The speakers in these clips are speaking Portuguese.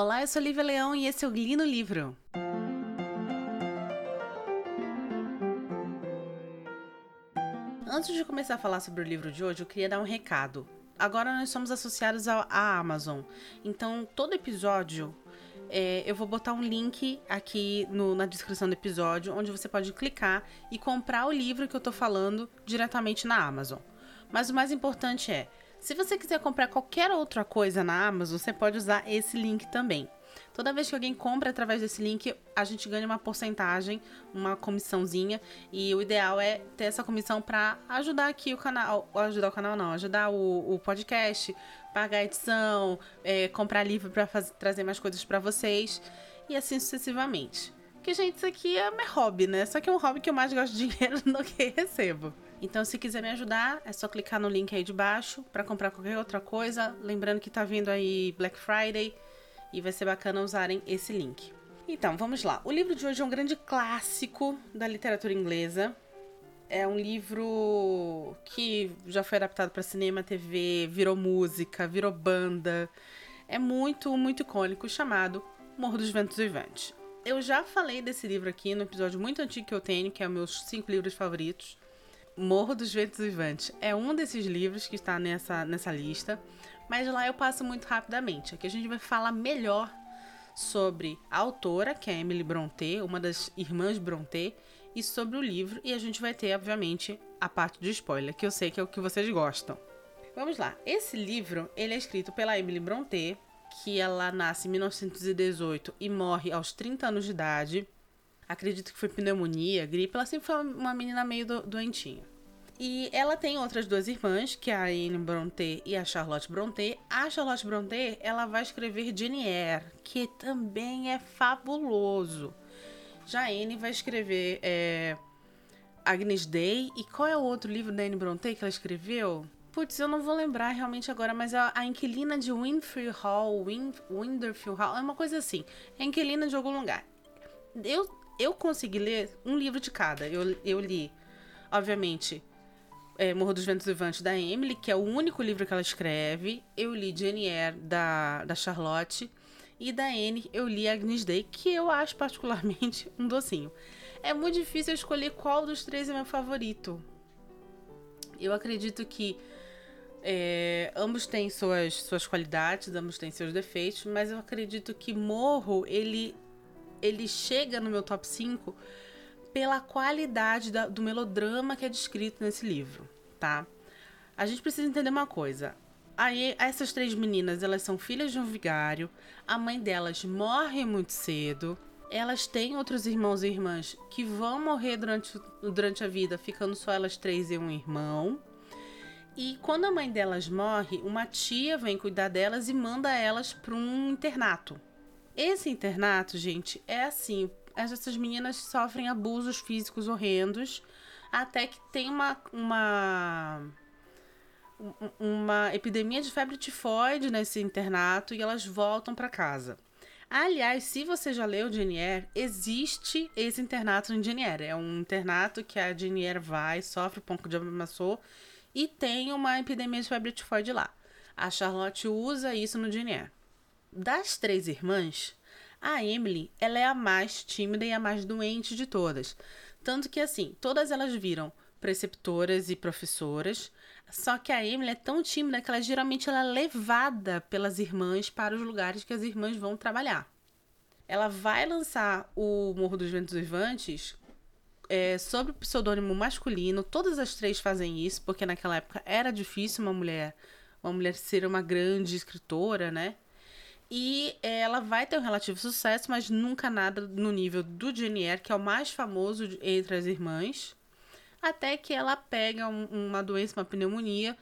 Olá, eu sou Lívia Leão e esse é o Li no Livro. Antes de começar a falar sobre o livro de hoje, eu queria dar um recado. Agora nós somos associados à Amazon, então todo episódio é, eu vou botar um link aqui no, na descrição do episódio, onde você pode clicar e comprar o livro que eu tô falando diretamente na Amazon. Mas o mais importante é, se você quiser comprar qualquer outra coisa na Amazon, você pode usar esse link também. Toda vez que alguém compra através desse link, a gente ganha uma porcentagem, uma comissãozinha, e o ideal é ter essa comissão para ajudar aqui o canal, ajudar o canal não, ajudar o, o podcast, pagar a edição, é, comprar livro para trazer mais coisas para vocês e assim sucessivamente. Porque, gente, isso aqui é meu hobby, né? Só que é um hobby que eu mais gosto de dinheiro do que recebo. Então, se quiser me ajudar, é só clicar no link aí de baixo para comprar qualquer outra coisa. Lembrando que tá vindo aí Black Friday e vai ser bacana usarem esse link. Então, vamos lá. O livro de hoje é um grande clássico da literatura inglesa. É um livro que já foi adaptado para cinema, TV, virou música, virou banda. É muito, muito icônico, chamado Morro dos Ventos Vivantes. Eu já falei desse livro aqui no episódio muito antigo que eu tenho, que é meus cinco livros favoritos. Morro dos Ventos Vivantes é um desses livros que está nessa, nessa lista, mas lá eu passo muito rapidamente. Aqui a gente vai falar melhor sobre a autora, que é Emily Brontë, uma das irmãs Brontë, e sobre o livro, e a gente vai ter, obviamente, a parte de spoiler, que eu sei que é o que vocês gostam. Vamos lá. Esse livro, ele é escrito pela Emily Brontë, que ela nasce em 1918 e morre aos 30 anos de idade acredito que foi pneumonia, gripe, ela sempre foi uma menina meio do, doentinha. E ela tem outras duas irmãs, que é a Anne Brontë e a Charlotte Brontë. A Charlotte Brontë, ela vai escrever Jane Eyre, que também é fabuloso. Já a Anne vai escrever é, Agnes Day. E qual é o outro livro da Anne Brontë que ela escreveu? Putz, eu não vou lembrar realmente agora, mas é a Inquilina de Winfield Hall, Win, Winderfield Hall, é uma coisa assim. É Inquilina de algum lugar. Eu eu consegui ler um livro de cada. Eu, eu li, obviamente, é, Morro dos Ventos Vivantes da Emily, que é o único livro que ela escreve. Eu li Jane Eyre da, da Charlotte. E da Anne eu li Agnes Day, que eu acho particularmente um docinho. É muito difícil escolher qual dos três é meu favorito. Eu acredito que é, ambos têm suas, suas qualidades, ambos têm seus defeitos, mas eu acredito que Morro, ele ele chega no meu top 5 pela qualidade da, do melodrama que é descrito nesse livro, tá? A gente precisa entender uma coisa. Aí, essas três meninas, elas são filhas de um vigário, a mãe delas morre muito cedo, elas têm outros irmãos e irmãs que vão morrer durante, durante a vida, ficando só elas três e um irmão. E quando a mãe delas morre, uma tia vem cuidar delas e manda elas para um internato. Esse internato, gente, é assim: essas meninas sofrem abusos físicos horrendos, até que tem uma. uma uma epidemia de febre tifoide nesse internato e elas voltam para casa. Aliás, se você já leu Janier, existe esse internato em Janier. É um internato que a Janier vai, sofre um pouco de amassou e tem uma epidemia de febre tifoide lá. A Charlotte usa isso no Janier. Das três irmãs, a Emily, ela é a mais tímida e a mais doente de todas. Tanto que assim, todas elas viram preceptoras e professoras, só que a Emily é tão tímida que ela geralmente ela é levada pelas irmãs para os lugares que as irmãs vão trabalhar. Ela vai lançar o Morro dos Ventos Vivantes é, sob o pseudônimo masculino. Todas as três fazem isso, porque naquela época era difícil uma mulher, uma mulher ser uma grande escritora, né? E ela vai ter um relativo sucesso, mas nunca nada no nível do Janier, que é o mais famoso entre as irmãs. Até que ela pega um, uma doença, uma pneumonia.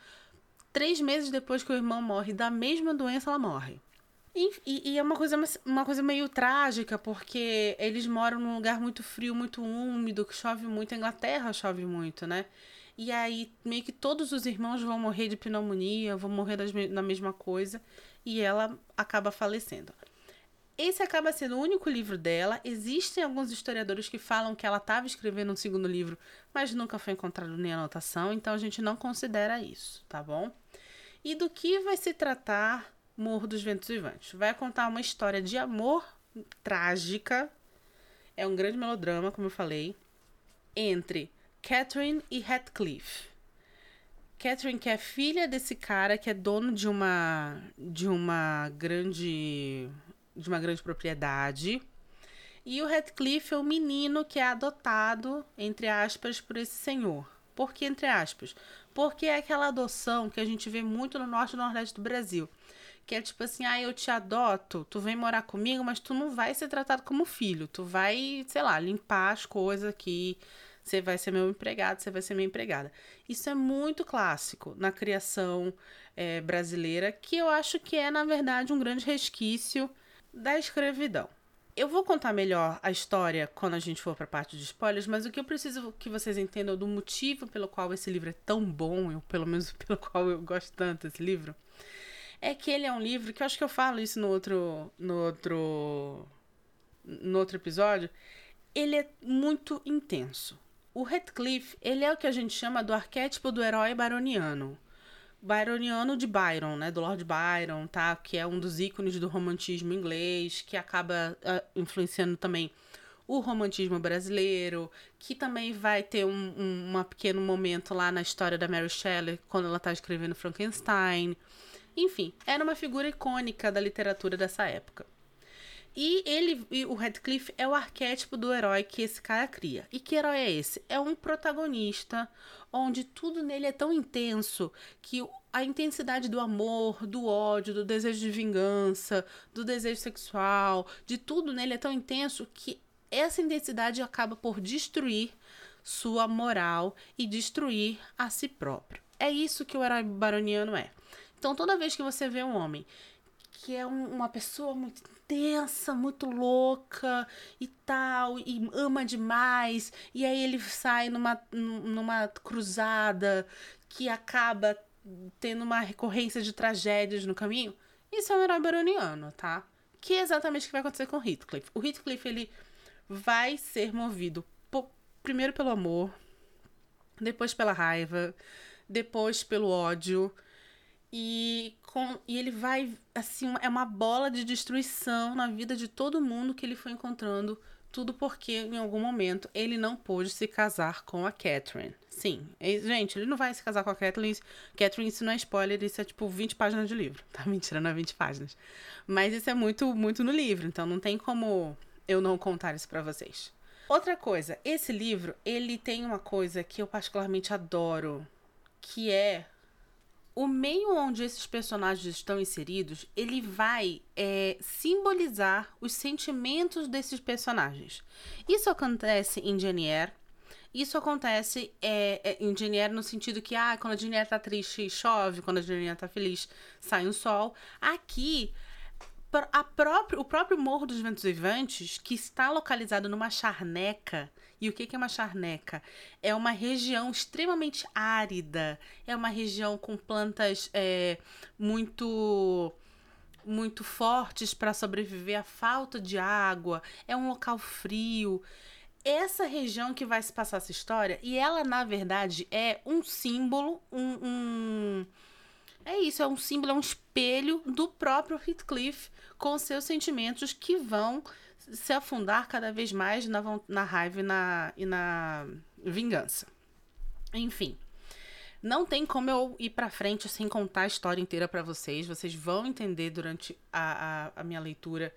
Três meses depois que o irmão morre da mesma doença, ela morre. E, e, e, é uma coisa, uma coisa meio trágica, porque eles moram num lugar muito frio, muito úmido, que chove muito. A Inglaterra chove muito, né? E aí, meio que todos os irmãos vão morrer de pneumonia, vão morrer das, da mesma coisa, e ela acaba falecendo. Esse acaba sendo o único livro dela. Existem alguns historiadores que falam que ela estava escrevendo um segundo livro, mas nunca foi encontrado nem anotação, então a gente não considera isso, tá bom? E do que vai se tratar Morro dos Ventos Vivantes. Vai contar uma história de amor trágica. É um grande melodrama, como eu falei, entre Catherine e Heathcliff. Catherine, que é filha desse cara que é dono de uma de uma grande de uma grande propriedade. E o Heathcliff é o menino que é adotado, entre aspas, por esse senhor. Por que entre aspas? Porque é aquela adoção que a gente vê muito no norte e nordeste do Brasil. Que é tipo assim, ah, eu te adoto, tu vem morar comigo, mas tu não vai ser tratado como filho. Tu vai, sei lá, limpar as coisas aqui, você vai ser meu empregado, você vai ser minha empregada. Isso é muito clássico na criação é, brasileira, que eu acho que é, na verdade, um grande resquício da escravidão. Eu vou contar melhor a história quando a gente for para a parte de spoilers, mas o que eu preciso que vocês entendam do motivo pelo qual esse livro é tão bom, ou pelo menos pelo qual eu gosto tanto desse livro, é que ele é um livro que eu acho que eu falo isso no outro no outro no outro episódio, ele é muito intenso. O Heathcliff, ele é o que a gente chama do arquétipo do herói baroniano. Byroniano de Byron, né, do Lord Byron, tá, que é um dos ícones do romantismo inglês, que acaba uh, influenciando também o romantismo brasileiro, que também vai ter um, um, pequeno momento lá na história da Mary Shelley, quando ela está escrevendo Frankenstein. Enfim, era uma figura icônica da literatura dessa época. E ele, e o Radcliffe é o arquétipo do herói que esse cara cria. E que herói é esse? É um protagonista onde tudo nele é tão intenso que a intensidade do amor, do ódio, do desejo de vingança, do desejo sexual, de tudo nele é tão intenso que essa intensidade acaba por destruir sua moral e destruir a si próprio. É isso que o herói baroniano é. Então, toda vez que você vê um homem que é um, uma pessoa muito intensa, muito louca e tal, e ama demais, e aí ele sai numa, numa cruzada que acaba tendo uma recorrência de tragédias no caminho. Isso é um herói baroniano, tá? Que é exatamente o que vai acontecer com o Heathcliff. O Heathcliff, ele vai ser movido por, primeiro pelo amor, depois pela raiva, depois pelo ódio, e, com, e ele vai, assim, é uma bola de destruição na vida de todo mundo que ele foi encontrando. Tudo porque, em algum momento, ele não pôde se casar com a Catherine. Sim, gente, ele não vai se casar com a Catherine. Catherine, isso não é spoiler, isso é tipo 20 páginas de livro. Tá? Mentira, não é 20 páginas. Mas isso é muito, muito no livro, então não tem como eu não contar isso para vocês. Outra coisa, esse livro, ele tem uma coisa que eu particularmente adoro, que é o meio onde esses personagens estão inseridos, ele vai é, simbolizar os sentimentos desses personagens. Isso acontece em Jane Eyre. Isso acontece é, é, em Jane Eyre no sentido que, ah, quando a Jane Eyre tá triste, chove. Quando a Jane Eyre tá feliz, sai um sol. Aqui, a próprio, o próprio Morro dos Ventos Vivantes, que está localizado numa charneca e o que é uma charneca? É uma região extremamente árida, é uma região com plantas é, muito muito fortes para sobreviver à falta de água, é um local frio. Essa região que vai se passar essa história, e ela, na verdade, é um símbolo, um, um é isso, é um símbolo, é um espelho do próprio Heathcliff com seus sentimentos que vão se afundar cada vez mais na, na raiva e na, e na vingança. Enfim. Não tem como eu ir pra frente sem contar a história inteira para vocês. Vocês vão entender durante a, a, a minha leitura.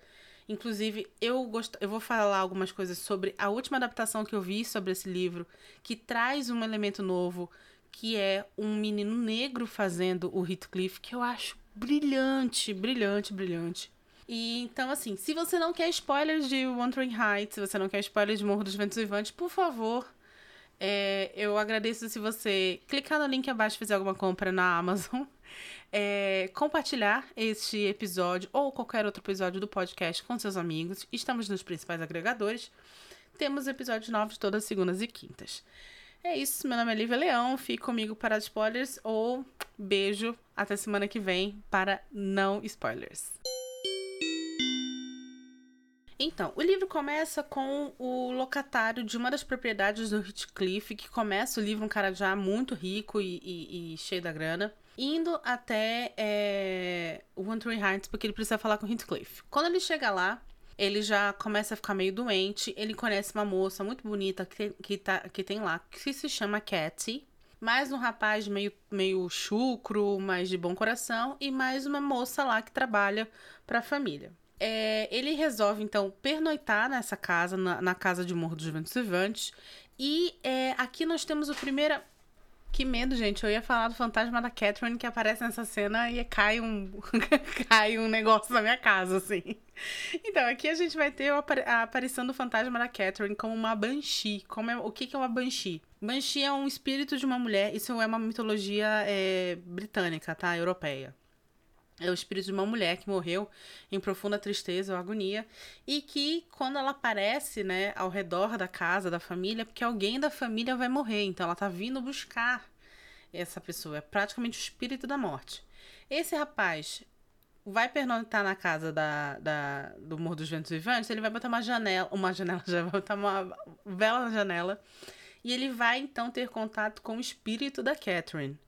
Inclusive, eu, gost... eu vou falar algumas coisas sobre a última adaptação que eu vi sobre esse livro, que traz um elemento novo, que é um menino negro fazendo o Heathcliff, que eu acho brilhante, brilhante, brilhante. E então, assim, se você não quer spoilers de Wandering Heights, se você não quer spoilers de Morro dos Ventos Vivantes, por favor, é, eu agradeço se você clicar no link abaixo e fizer alguma compra na Amazon. É, compartilhar este episódio ou qualquer outro episódio do podcast com seus amigos. Estamos nos principais agregadores. Temos episódios novos todas segundas e quintas. É isso, meu nome é Lívia Leão, fique comigo para spoilers ou beijo até semana que vem para não spoilers. Então, o livro começa com o locatário de uma das propriedades do Heathcliff, que começa o livro um cara já muito rico e, e, e cheio da grana. indo até é, One Heights, porque ele precisa falar com Heathcliff. Quando ele chega lá, ele já começa a ficar meio doente. Ele conhece uma moça muito bonita que, que, tá, que tem lá, que se chama Cathy. Mais um rapaz meio, meio chucro, mas de bom coração. E mais uma moça lá que trabalha para a família. É, ele resolve, então, pernoitar nessa casa, na, na casa de Morro dos Ventos Vivantes. E é, aqui nós temos o primeiro. Que medo, gente. Eu ia falar do fantasma da Catherine que aparece nessa cena e cai um, cai um negócio na minha casa, assim. Então, aqui a gente vai ter a aparição do fantasma da Catherine como uma banshee. Como é, o que, que é uma banshee? Banshee é um espírito de uma mulher. Isso é uma mitologia é, britânica, tá? Europeia. É o espírito de uma mulher que morreu em profunda tristeza ou agonia e que quando ela aparece, né, ao redor da casa da família, porque alguém da família vai morrer, então ela tá vindo buscar essa pessoa, é praticamente o espírito da morte. Esse rapaz vai pernoitar na casa da, da, do Morro dos Ventos Vivantes, ele vai botar uma janela, uma janela, já vai botar uma vela na janela, e ele vai então ter contato com o espírito da Catherine.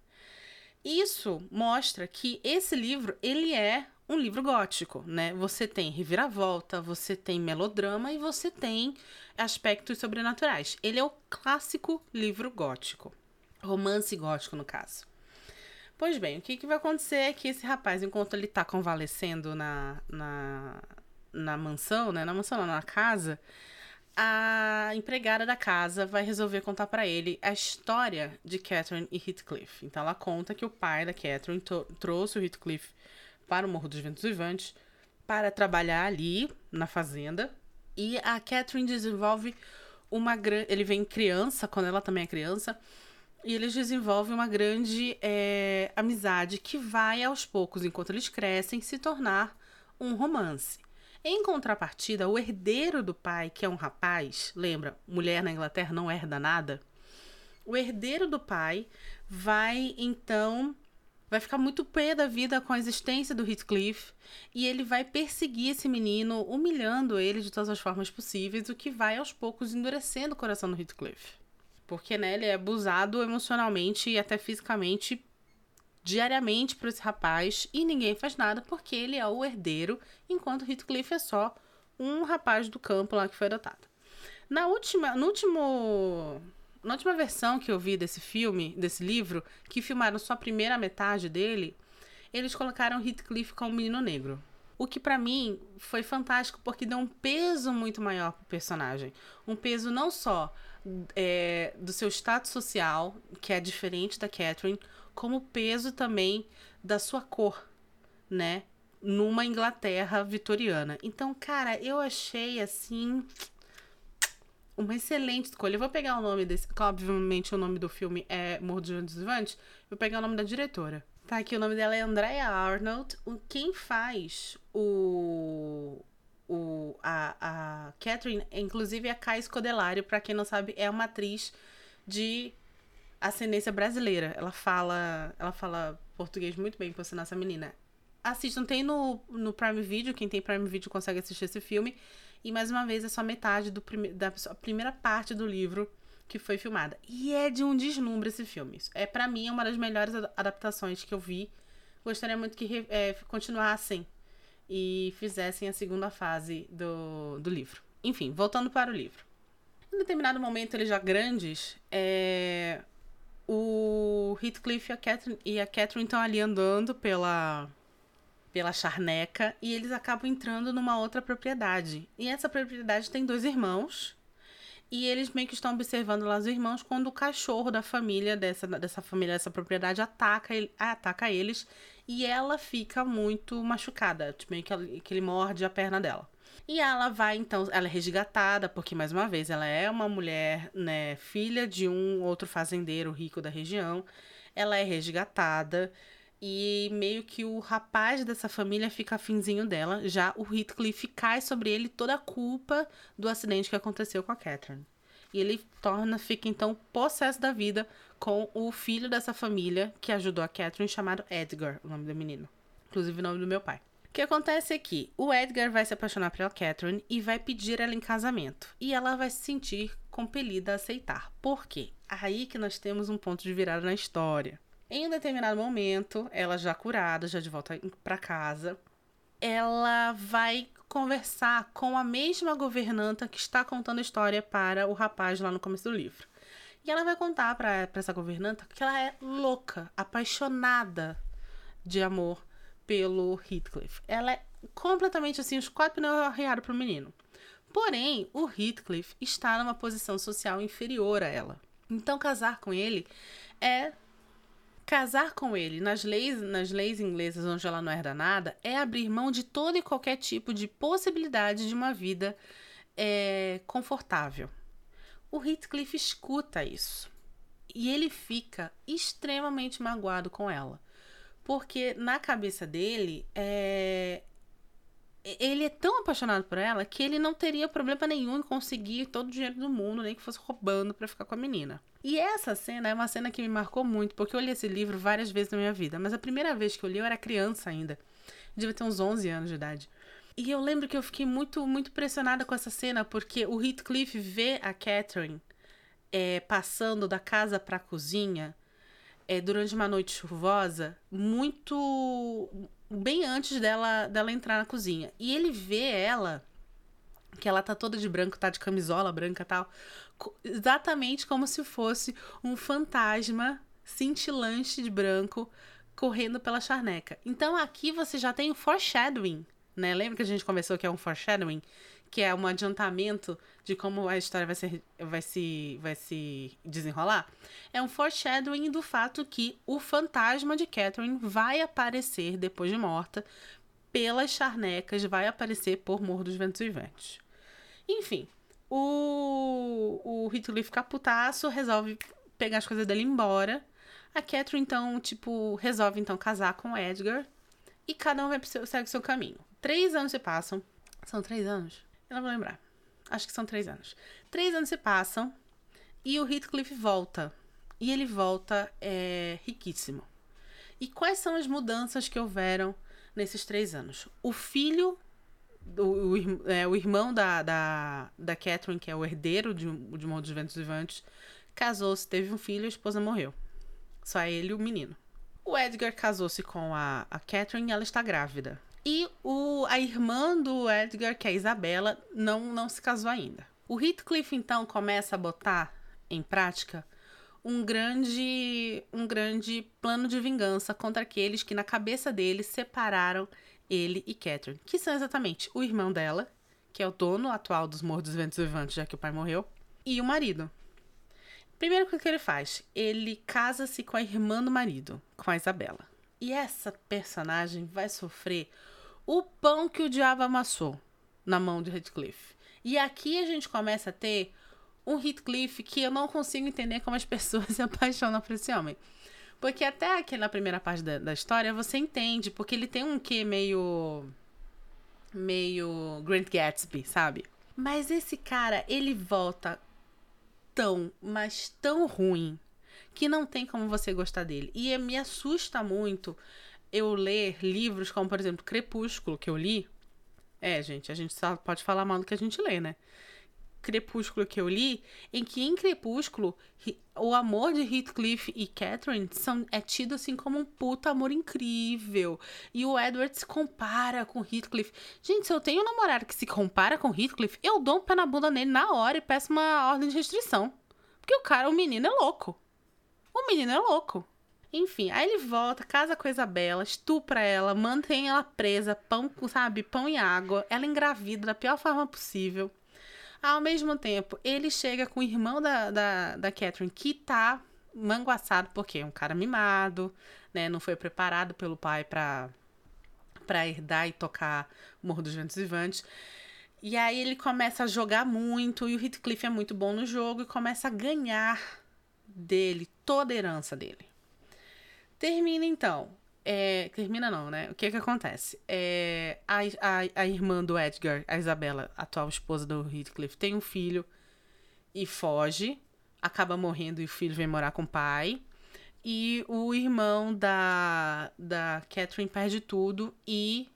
Isso mostra que esse livro, ele é um livro gótico, né? Você tem reviravolta, você tem melodrama e você tem aspectos sobrenaturais. Ele é o clássico livro gótico. Romance gótico, no caso. Pois bem, o que, que vai acontecer é que esse rapaz, enquanto ele tá convalescendo na, na, na mansão, né? Na mansão, não, na casa, a empregada da casa vai resolver contar para ele a história de Catherine e Heathcliff. Então ela conta que o pai da Catherine trouxe o Heathcliff para o Morro dos Ventos Vivantes para trabalhar ali na fazenda. E a Catherine desenvolve uma grande. Ele vem criança, quando ela também é criança. E eles desenvolvem uma grande é, amizade que vai aos poucos, enquanto eles crescem, se tornar um romance. Em contrapartida, o herdeiro do pai, que é um rapaz, lembra, mulher na Inglaterra não herda nada. O herdeiro do pai vai então vai ficar muito pé da vida com a existência do Heathcliff e ele vai perseguir esse menino, humilhando ele de todas as formas possíveis, o que vai aos poucos endurecendo o coração do Heathcliff. Porque né, ele é abusado emocionalmente e até fisicamente diariamente para esse rapaz e ninguém faz nada porque ele é o herdeiro, enquanto Heathcliff é só um rapaz do campo lá que foi adotado. Na última, no último, na última versão que eu vi desse filme, desse livro, que filmaram só a primeira metade dele, eles colocaram Heathcliff como menino negro. O que para mim foi fantástico porque deu um peso muito maior pro personagem. Um peso não só é, do seu status social, que é diferente da Catherine, como peso também da sua cor, né? Numa Inglaterra vitoriana. Então, cara, eu achei assim uma excelente escolha. Eu vou pegar o nome desse. Obviamente, o nome do filme é Morro dos Vivantes. Vou pegar o nome da diretora. Tá aqui, o nome dela é Andrea Arnold. Quem faz o. o a, a Catherine, inclusive, é a Kai Scodelario. Pra quem não sabe, é uma atriz de ascendência brasileira. Ela fala, ela fala português muito bem, por sinal, essa menina. Assistam, tem no, no Prime Video, quem tem Prime Video consegue assistir esse filme. E mais uma vez é só metade do prime da primeira parte do livro que foi filmada. E é de um deslumbre esse filme. É para mim uma das melhores adaptações que eu vi. Gostaria muito que é, continuassem e fizessem a segunda fase do, do livro. Enfim, voltando para o livro. Em determinado momento, eles já grandes, é, o Heathcliff e a Catherine, e a Catherine estão ali andando pela pela charneca e eles acabam entrando numa outra propriedade. E essa propriedade tem dois irmãos. E eles meio que estão observando lá os irmãos quando o cachorro da família, dessa, dessa família, dessa propriedade, ataca, ataca eles. E ela fica muito machucada. Tipo, meio que, que ele morde a perna dela. E ela vai, então, ela é resgatada, porque, mais uma vez, ela é uma mulher, né, filha de um outro fazendeiro rico da região. Ela é resgatada. E meio que o rapaz dessa família fica afinzinho dela. Já o Heathcliff cai sobre ele toda a culpa do acidente que aconteceu com a Catherine. E ele torna, fica então possesso da vida com o filho dessa família que ajudou a Catherine, chamado Edgar, o nome do menino. Inclusive o nome do meu pai. O que acontece é que o Edgar vai se apaixonar pela Catherine e vai pedir ela em casamento. E ela vai se sentir compelida a aceitar. Por quê? Aí que nós temos um ponto de virada na história. Em um determinado momento, ela já curada, já de volta para casa, ela vai conversar com a mesma governanta que está contando a história para o rapaz lá no começo do livro. E ela vai contar para essa governanta que ela é louca, apaixonada de amor pelo Heathcliff. Ela é completamente assim, os quatro pneus arrearam pro menino. Porém, o Heathcliff está numa posição social inferior a ela. Então, casar com ele é casar com ele nas leis, nas leis inglesas onde ela não herda nada é abrir mão de todo e qualquer tipo de possibilidade de uma vida é, confortável. O Heathcliff escuta isso e ele fica extremamente magoado com ela, porque na cabeça dele é, ele é tão apaixonado por ela que ele não teria problema nenhum em conseguir todo o dinheiro do mundo, nem que fosse roubando para ficar com a menina. E essa cena é uma cena que me marcou muito, porque eu li esse livro várias vezes na minha vida, mas a primeira vez que eu li eu era criança ainda. Devia ter uns 11 anos de idade. E eu lembro que eu fiquei muito, muito impressionada com essa cena, porque o Heathcliff vê a Catherine é, passando da casa para a cozinha é, durante uma noite chuvosa, muito bem antes dela, dela entrar na cozinha. E ele vê ela, que ela tá toda de branco, tá de camisola branca tal, exatamente como se fosse um fantasma cintilante de branco correndo pela charneca. Então aqui você já tem o foreshadowing, né? Lembra que a gente conversou que é um foreshadowing? Que é um adiantamento de como a história vai, ser, vai, se, vai se desenrolar? É um foreshadowing do fato que o fantasma de Catherine vai aparecer depois de morta pelas charnecas, vai aparecer por Morro dos Ventos Vivantes. Enfim, o, o Heathcliff fica putaço, resolve pegar as coisas dele embora. A Catherine, então, tipo, resolve então casar com o Edgar. E cada um vai segue o seu caminho. Três anos se passam. São três anos? Eu não vou lembrar. Acho que são três anos. Três anos se passam e o Heathcliff volta. E ele volta é, riquíssimo. E quais são as mudanças que houveram nesses três anos? O filho, o, o, é, o irmão da, da, da Catherine, que é o herdeiro de, de Mundo dos Ventos Vivantes, casou-se, teve um filho a esposa morreu. Só ele e o menino. O Edgar casou-se com a, a Catherine e ela está grávida. E o, a irmã do Edgar, que é a Isabela, não, não se casou ainda. O Heathcliff, então, começa a botar em prática um grande, um grande plano de vingança contra aqueles que, na cabeça dele, separaram ele e Catherine, que são exatamente o irmão dela, que é o dono atual dos Morros dos Ventos Vivantes, já que o pai morreu, e o marido. Primeiro, o que ele faz? Ele casa-se com a irmã do marido, com a Isabela. E essa personagem vai sofrer o pão que o diabo amassou na mão de Heathcliff. E aqui a gente começa a ter um Heathcliff que eu não consigo entender como as pessoas se apaixonam por esse homem. Porque até aqui na primeira parte da, da história você entende, porque ele tem um quê meio. meio Grant Gatsby, sabe? Mas esse cara, ele volta tão, mas tão ruim, que não tem como você gostar dele. E me assusta muito eu ler livros como, por exemplo, Crepúsculo, que eu li. É, gente, a gente só pode falar mal do que a gente lê, né? Crepúsculo que eu li, em que em Crepúsculo o amor de Heathcliff e Catherine são, é tido assim como um puta amor incrível. E o Edward se compara com Heathcliff. Gente, se eu tenho um namorado que se compara com Heathcliff, eu dou um pé na bunda nele na hora e peço uma ordem de restrição. Porque o cara, o menino é louco. O menino é louco. Enfim, aí ele volta, casa com a Isabela, estupra ela, mantém ela presa, pão, sabe, pão e água. Ela engravida da pior forma possível. Ao mesmo tempo, ele chega com o irmão da, da, da Catherine, que tá manguaçado, porque é um cara mimado, né? Não foi preparado pelo pai para para herdar e tocar Morro dos Ventos Vivantes. E aí ele começa a jogar muito, e o Heathcliff é muito bom no jogo, e começa a ganhar dele toda a herança dele. Termina então. É, termina não, né? O que que acontece? É, a, a, a irmã do Edgar, a Isabela, atual esposa do Heathcliff, tem um filho e foge. Acaba morrendo e o filho vem morar com o pai. E o irmão da, da Catherine perde tudo e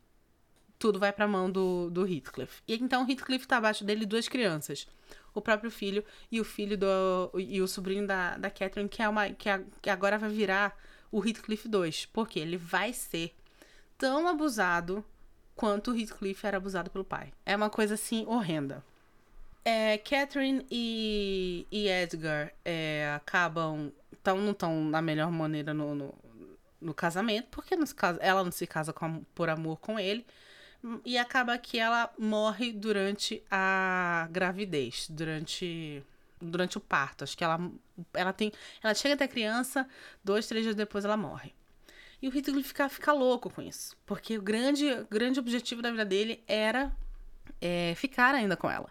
tudo vai pra mão do, do Heathcliff. E então o Heathcliff tá abaixo dele duas crianças. O próprio filho e o filho do. e o sobrinho da, da Catherine, que é uma. que, que agora vai virar o Heathcliff 2, porque ele vai ser tão abusado quanto o Heathcliff era abusado pelo pai. É uma coisa assim horrenda. É, Catherine e, e Edgar é, acabam. Tão, não estão na melhor maneira no, no, no casamento, porque não casa, ela não se casa com, por amor com ele. E acaba que ela morre durante a gravidez, durante durante o parto. Acho que ela, ela tem. Ela chega até criança, dois, três dias depois ela morre. E o Heathcliff fica, fica louco com isso. Porque o grande, grande objetivo da vida dele era é, ficar ainda com ela.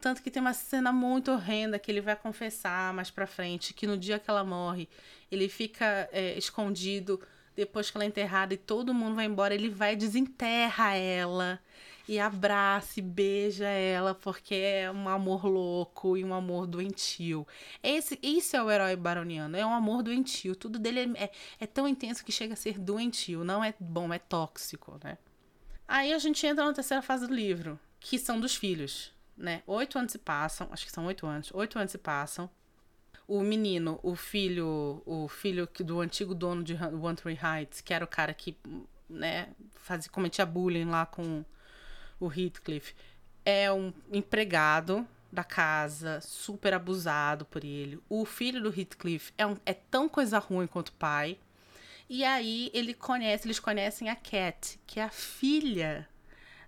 Tanto que tem uma cena muito horrenda que ele vai confessar mais pra frente que no dia que ela morre, ele fica é, escondido depois que ela é enterrada e todo mundo vai embora, ele vai desenterra ela e abraça e beija ela porque é um amor louco e um amor doentio. Esse, isso é o herói baroniano, é um amor doentio. Tudo dele é, é, é tão intenso que chega a ser doentio, não é bom, é tóxico, né? Aí a gente entra na terceira fase do livro, que são dos filhos, né? Oito anos se passam, acho que são oito anos, oito anos se passam. O menino, o filho, o filho do antigo dono de One Tree Heights, que era o cara que, né, fazia, cometia bullying lá com o Heathcliff, é um empregado da casa, super abusado por ele. O filho do Heathcliff é, um, é tão coisa ruim quanto o pai. E aí ele conhece, eles conhecem a Cat, que é a filha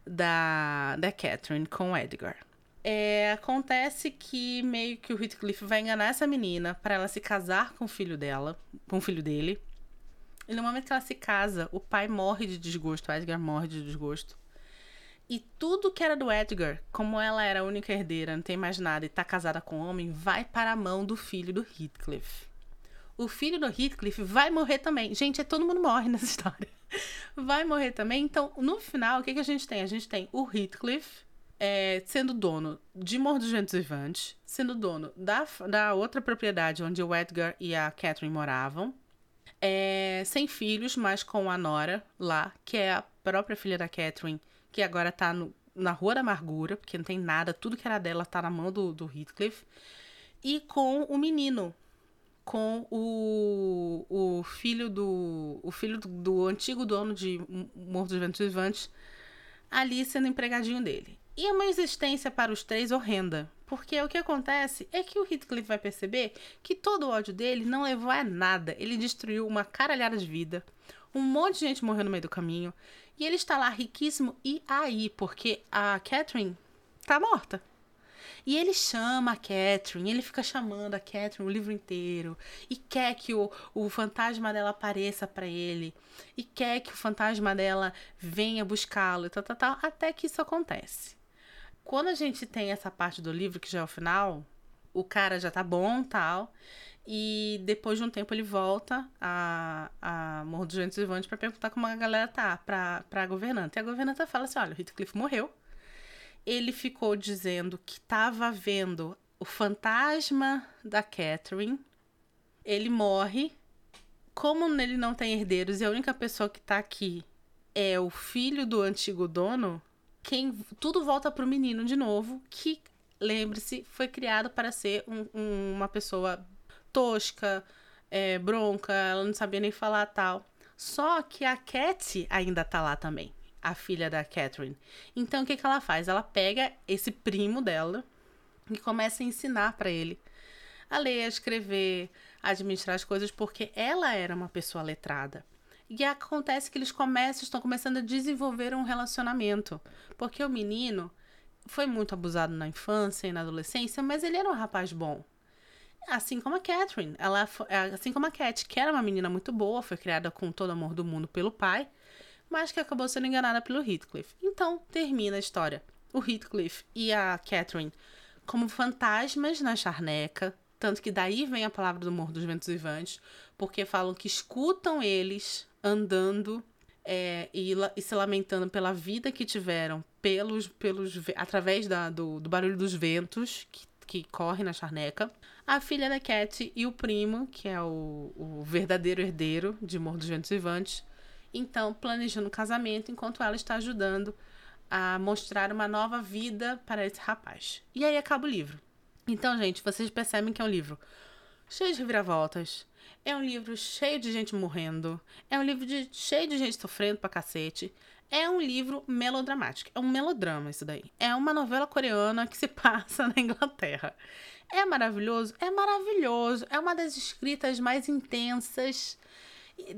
da, da Catherine com Edgar. É, acontece que meio que o Heathcliff vai enganar essa menina para ela se casar com o filho dela, com o filho dele. E no momento que ela se casa, o pai morre de desgosto, o Edgar morre de desgosto. E tudo que era do Edgar, como ela era a única herdeira, não tem mais nada e tá casada com um homem, vai para a mão do filho do Heathcliff. O filho do Heathcliff vai morrer também. Gente, é, todo mundo morre nessa história. Vai morrer também. Então, no final, o que, que a gente tem? A gente tem o Heathcliff é, sendo dono de Ventos Vivantes, sendo dono da, da outra propriedade onde o Edgar e a Catherine moravam, é, sem filhos, mas com a Nora lá, que é a própria filha da Catherine que agora tá no, na Rua da Amargura, porque não tem nada, tudo que era dela tá na mão do, do Heathcliff. E com o menino, com o, o filho do. O filho do, do antigo dono de Morro dos Ventos Vivantes, ali sendo empregadinho dele. E é uma existência para os três horrenda. Porque o que acontece é que o Heathcliff vai perceber que todo o ódio dele não levou a nada. Ele destruiu uma caralhada de vida. Um monte de gente morreu no meio do caminho. E ele está lá riquíssimo e aí, porque a Catherine tá morta. E ele chama a Catherine, ele fica chamando a Catherine o livro inteiro. E quer que o, o fantasma dela apareça para ele. E quer que o fantasma dela venha buscá-lo e tal, tal, tal. Até que isso acontece. Quando a gente tem essa parte do livro, que já é o final, o cara já tá bom tal. E depois de um tempo ele volta a, a Morro dos Ventos Vivantes para perguntar como a galera tá, pra, pra governanta. E a governanta fala assim: olha, o Heathcliff morreu. Ele ficou dizendo que tava vendo o fantasma da Catherine. Ele morre. Como ele não tem herdeiros e a única pessoa que tá aqui é o filho do antigo dono, quem tudo volta pro menino de novo, que lembre-se, foi criado para ser um, um, uma pessoa tosca, é, bronca, ela não sabia nem falar tal. Só que a Cat ainda tá lá também, a filha da Catherine. Então o que, que ela faz? Ela pega esse primo dela e começa a ensinar para ele a ler, a escrever, a administrar as coisas, porque ela era uma pessoa letrada. E acontece que eles começam, estão começando a desenvolver um relacionamento. Porque o menino foi muito abusado na infância e na adolescência, mas ele era um rapaz bom. Assim como a Catherine. Ela, é, assim como a Cat, que era uma menina muito boa, foi criada com todo o amor do mundo pelo pai, mas que acabou sendo enganada pelo Heathcliff. Então, termina a história. O Heathcliff e a Catherine como fantasmas na charneca, tanto que daí vem a palavra do Morro dos Ventos Vivantes, porque falam que escutam eles andando é, e, e, se lamentando pela vida que tiveram pelos, pelos através da, do, do barulho dos ventos que que corre na charneca, a filha da Cat e o primo, que é o, o verdadeiro herdeiro de Morro dos Ventos Vivantes, então planejando o casamento enquanto ela está ajudando a mostrar uma nova vida para esse rapaz. E aí acaba o livro. Então, gente, vocês percebem que é um livro cheio de reviravoltas. É um livro cheio de gente morrendo. É um livro de, cheio de gente sofrendo pra cacete. É um livro melodramático. É um melodrama isso daí. É uma novela coreana que se passa na Inglaterra. É maravilhoso? É maravilhoso. É uma das escritas mais intensas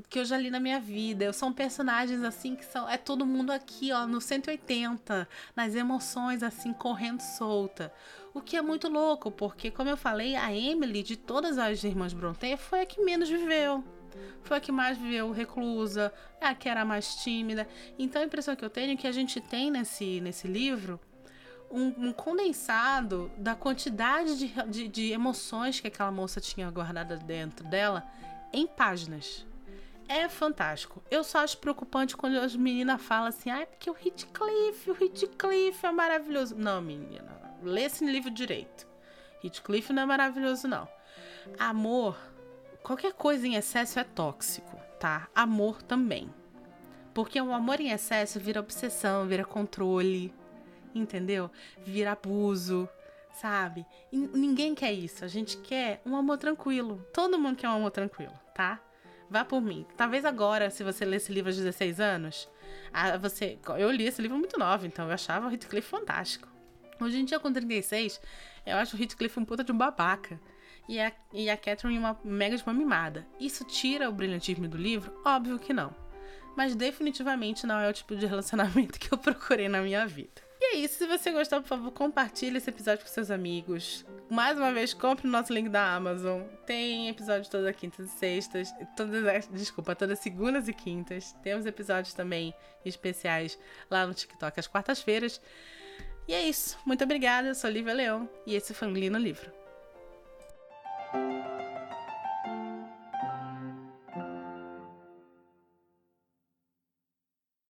que eu já li na minha vida. São personagens assim que são. É todo mundo aqui, ó, no 180, nas emoções, assim, correndo solta. O que é muito louco, porque, como eu falei, a Emily, de todas as irmãs Brontë, foi a que menos viveu. Foi a que mais viveu reclusa, é a que era mais tímida. Então a impressão que eu tenho é que a gente tem nesse, nesse livro um, um condensado da quantidade de, de, de emoções que aquela moça tinha guardada dentro dela em páginas é fantástico. Eu só acho preocupante quando as meninas falam assim, ah, é porque o Heathcliff, o Heathcliff é maravilhoso. Não, menina, lê esse livro direito. Heathcliff não é maravilhoso, não. Amor, qualquer coisa em excesso é tóxico, tá? Amor também. Porque o amor em excesso vira obsessão, vira controle, entendeu? Vira abuso, sabe? E ninguém quer isso. A gente quer um amor tranquilo. Todo mundo quer um amor tranquilo, tá? Vá por mim. Talvez agora, se você ler esse livro aos 16 anos, você. Eu li esse livro muito novo, então eu achava o Heathcliff fantástico. Hoje em dia, com 36, eu acho o Heathcliff um puta de um babaca. E a, e a Catherine uma mega de uma mimada. Isso tira o brilhantismo do livro? Óbvio que não. Mas definitivamente não é o tipo de relacionamento que eu procurei na minha vida. E é isso. Se você gostou, por favor, compartilhe esse episódio com seus amigos. Mais uma vez, compre o nosso link da Amazon. Tem episódio toda quintas e sextas. Todas, desculpa, todas segundas e quintas. Temos episódios também especiais lá no TikTok às quartas-feiras. E é isso. Muito obrigada. Eu sou Lívia Leão e esse foi o Lino Livro.